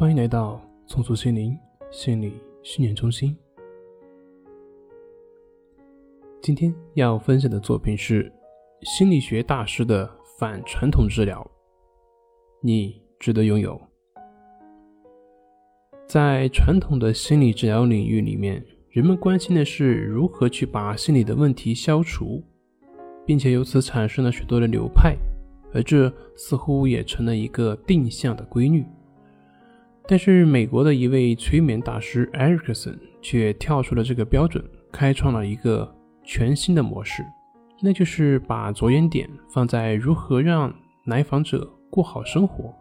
欢迎来到重塑心灵心理训练中心。今天要分享的作品是心理学大师的反传统治疗，你值得拥有。在传统的心理治疗领域里面，人们关心的是如何去把心理的问题消除，并且由此产生了许多的流派。而这似乎也成了一个定向的规律。但是，美国的一位催眠大师艾瑞克森却跳出了这个标准，开创了一个全新的模式，那就是把着眼点放在如何让来访者过好生活，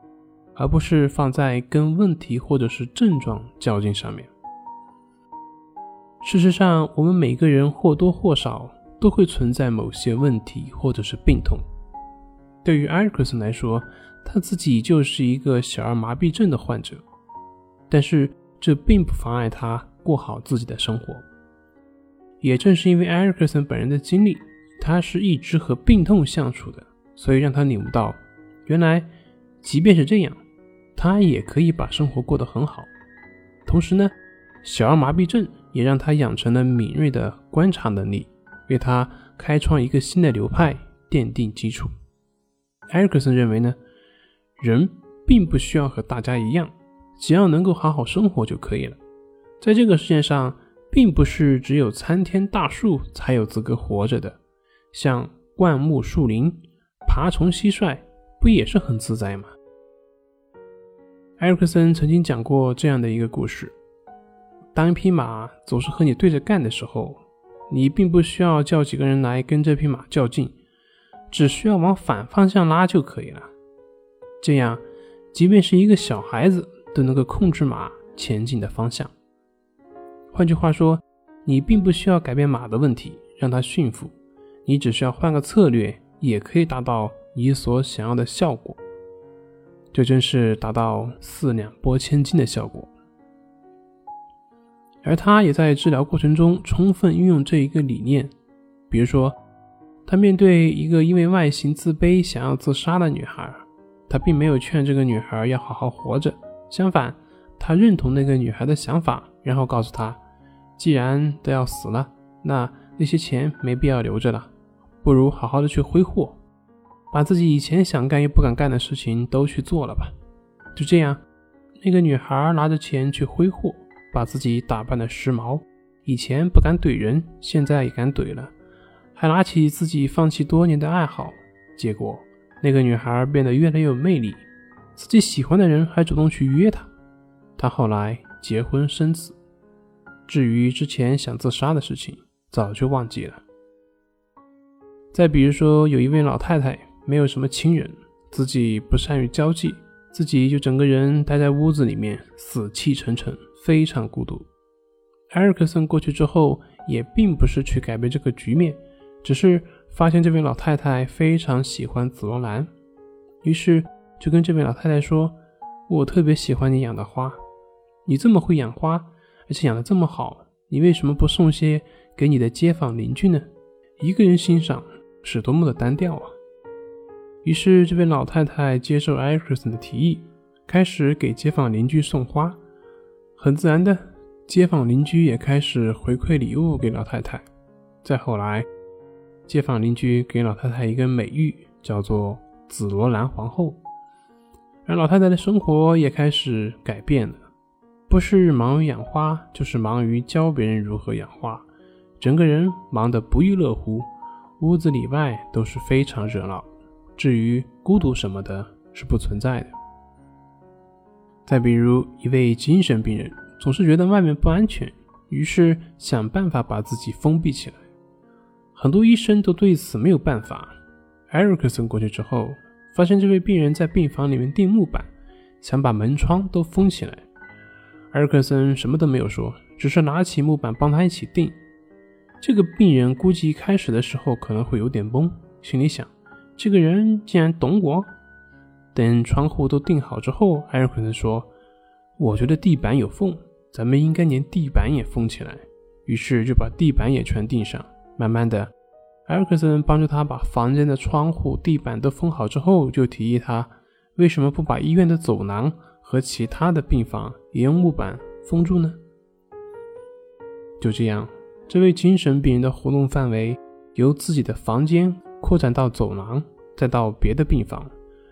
而不是放在跟问题或者是症状较劲上面。事实上，我们每个人或多或少都会存在某些问题或者是病痛。对于艾克森来说，他自己就是一个小儿麻痹症的患者，但是这并不妨碍他过好自己的生活。也正是因为艾瑞克森本人的经历，他是一直和病痛相处的，所以让他领悟到，原来即便是这样，他也可以把生活过得很好。同时呢，小儿麻痹症也让他养成了敏锐的观察能力，为他开创一个新的流派奠定基础。埃克森认为呢，人并不需要和大家一样，只要能够好好生活就可以了。在这个世界上，并不是只有参天大树才有资格活着的，像灌木、树林、爬虫、蟋蟀，不也是很自在吗？埃克森曾经讲过这样的一个故事：当一匹马总是和你对着干的时候，你并不需要叫几个人来跟这匹马较劲。只需要往反方向拉就可以了，这样，即便是一个小孩子都能够控制马前进的方向。换句话说，你并不需要改变马的问题，让它驯服，你只需要换个策略，也可以达到你所想要的效果。这真是达到四两拨千斤的效果。而他也在治疗过程中充分运用这一个理念，比如说。他面对一个因为外形自卑想要自杀的女孩，他并没有劝这个女孩要好好活着，相反，他认同那个女孩的想法，然后告诉她，既然都要死了，那那些钱没必要留着了，不如好好的去挥霍，把自己以前想干又不敢干的事情都去做了吧。就这样，那个女孩拿着钱去挥霍，把自己打扮的时髦，以前不敢怼人，现在也敢怼了。还拿起自己放弃多年的爱好，结果那个女孩变得越来越有魅力，自己喜欢的人还主动去约她。她后来结婚生子，至于之前想自杀的事情，早就忘记了。再比如说，有一位老太太没有什么亲人，自己不善于交际，自己就整个人待在屋子里面，死气沉沉，非常孤独。埃尔克森过去之后，也并不是去改变这个局面。只是发现这位老太太非常喜欢紫罗兰，于是就跟这位老太太说：“我特别喜欢你养的花，你这么会养花，而且养的这么好，你为什么不送些给你的街坊邻居呢？一个人欣赏是多么的单调啊！”于是这位老太太接受艾克森的提议，开始给街坊邻居送花。很自然的，街坊邻居也开始回馈礼物给老太太。再后来，街坊邻居给老太太一个美誉，叫做“紫罗兰皇后”，而老太太的生活也开始改变了，不是忙于养花，就是忙于教别人如何养花，整个人忙得不亦乐乎，屋子里外都是非常热闹。至于孤独什么的，是不存在的。再比如一位精神病人，总是觉得外面不安全，于是想办法把自己封闭起来。很多医生都对此没有办法。艾瑞克森过去之后，发现这位病人在病房里面钉木板，想把门窗都封起来。艾尔克森什么都没有说，只是拿起木板帮他一起钉。这个病人估计一开始的时候可能会有点懵，心里想：这个人竟然懂我。等窗户都钉好之后，艾尔克森说：“我觉得地板有缝，咱们应该连地板也封起来。”于是就把地板也全钉上。慢慢的，埃克森帮助他把房间的窗户、地板都封好之后，就提议他为什么不把医院的走廊和其他的病房也用木板封住呢？就这样，这位精神病人的活动范围由自己的房间扩展到走廊，再到别的病房，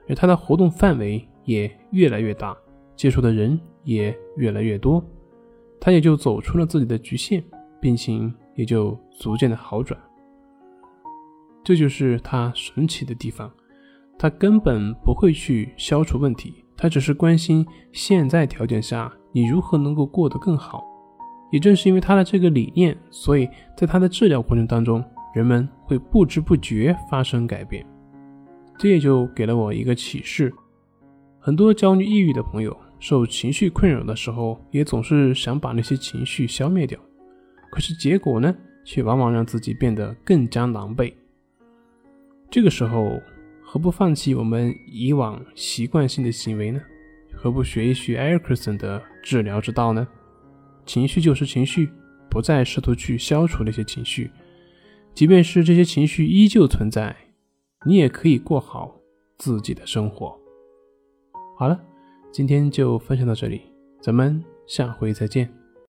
而他的活动范围也越来越大，接触的人也越来越多，他也就走出了自己的局限，病情也就逐渐的好转。这就是他神奇的地方，他根本不会去消除问题，他只是关心现在条件下你如何能够过得更好。也正是因为他的这个理念，所以在他的治疗过程当中，人们会不知不觉发生改变。这也就给了我一个启示：很多焦虑、抑郁的朋友受情绪困扰的时候，也总是想把那些情绪消灭掉，可是结果呢，却往往让自己变得更加狼狈。这个时候，何不放弃我们以往习惯性的行为呢？何不学一学埃克森的治疗之道呢？情绪就是情绪，不再试图去消除那些情绪，即便是这些情绪依旧存在，你也可以过好自己的生活。好了，今天就分享到这里，咱们下回再见。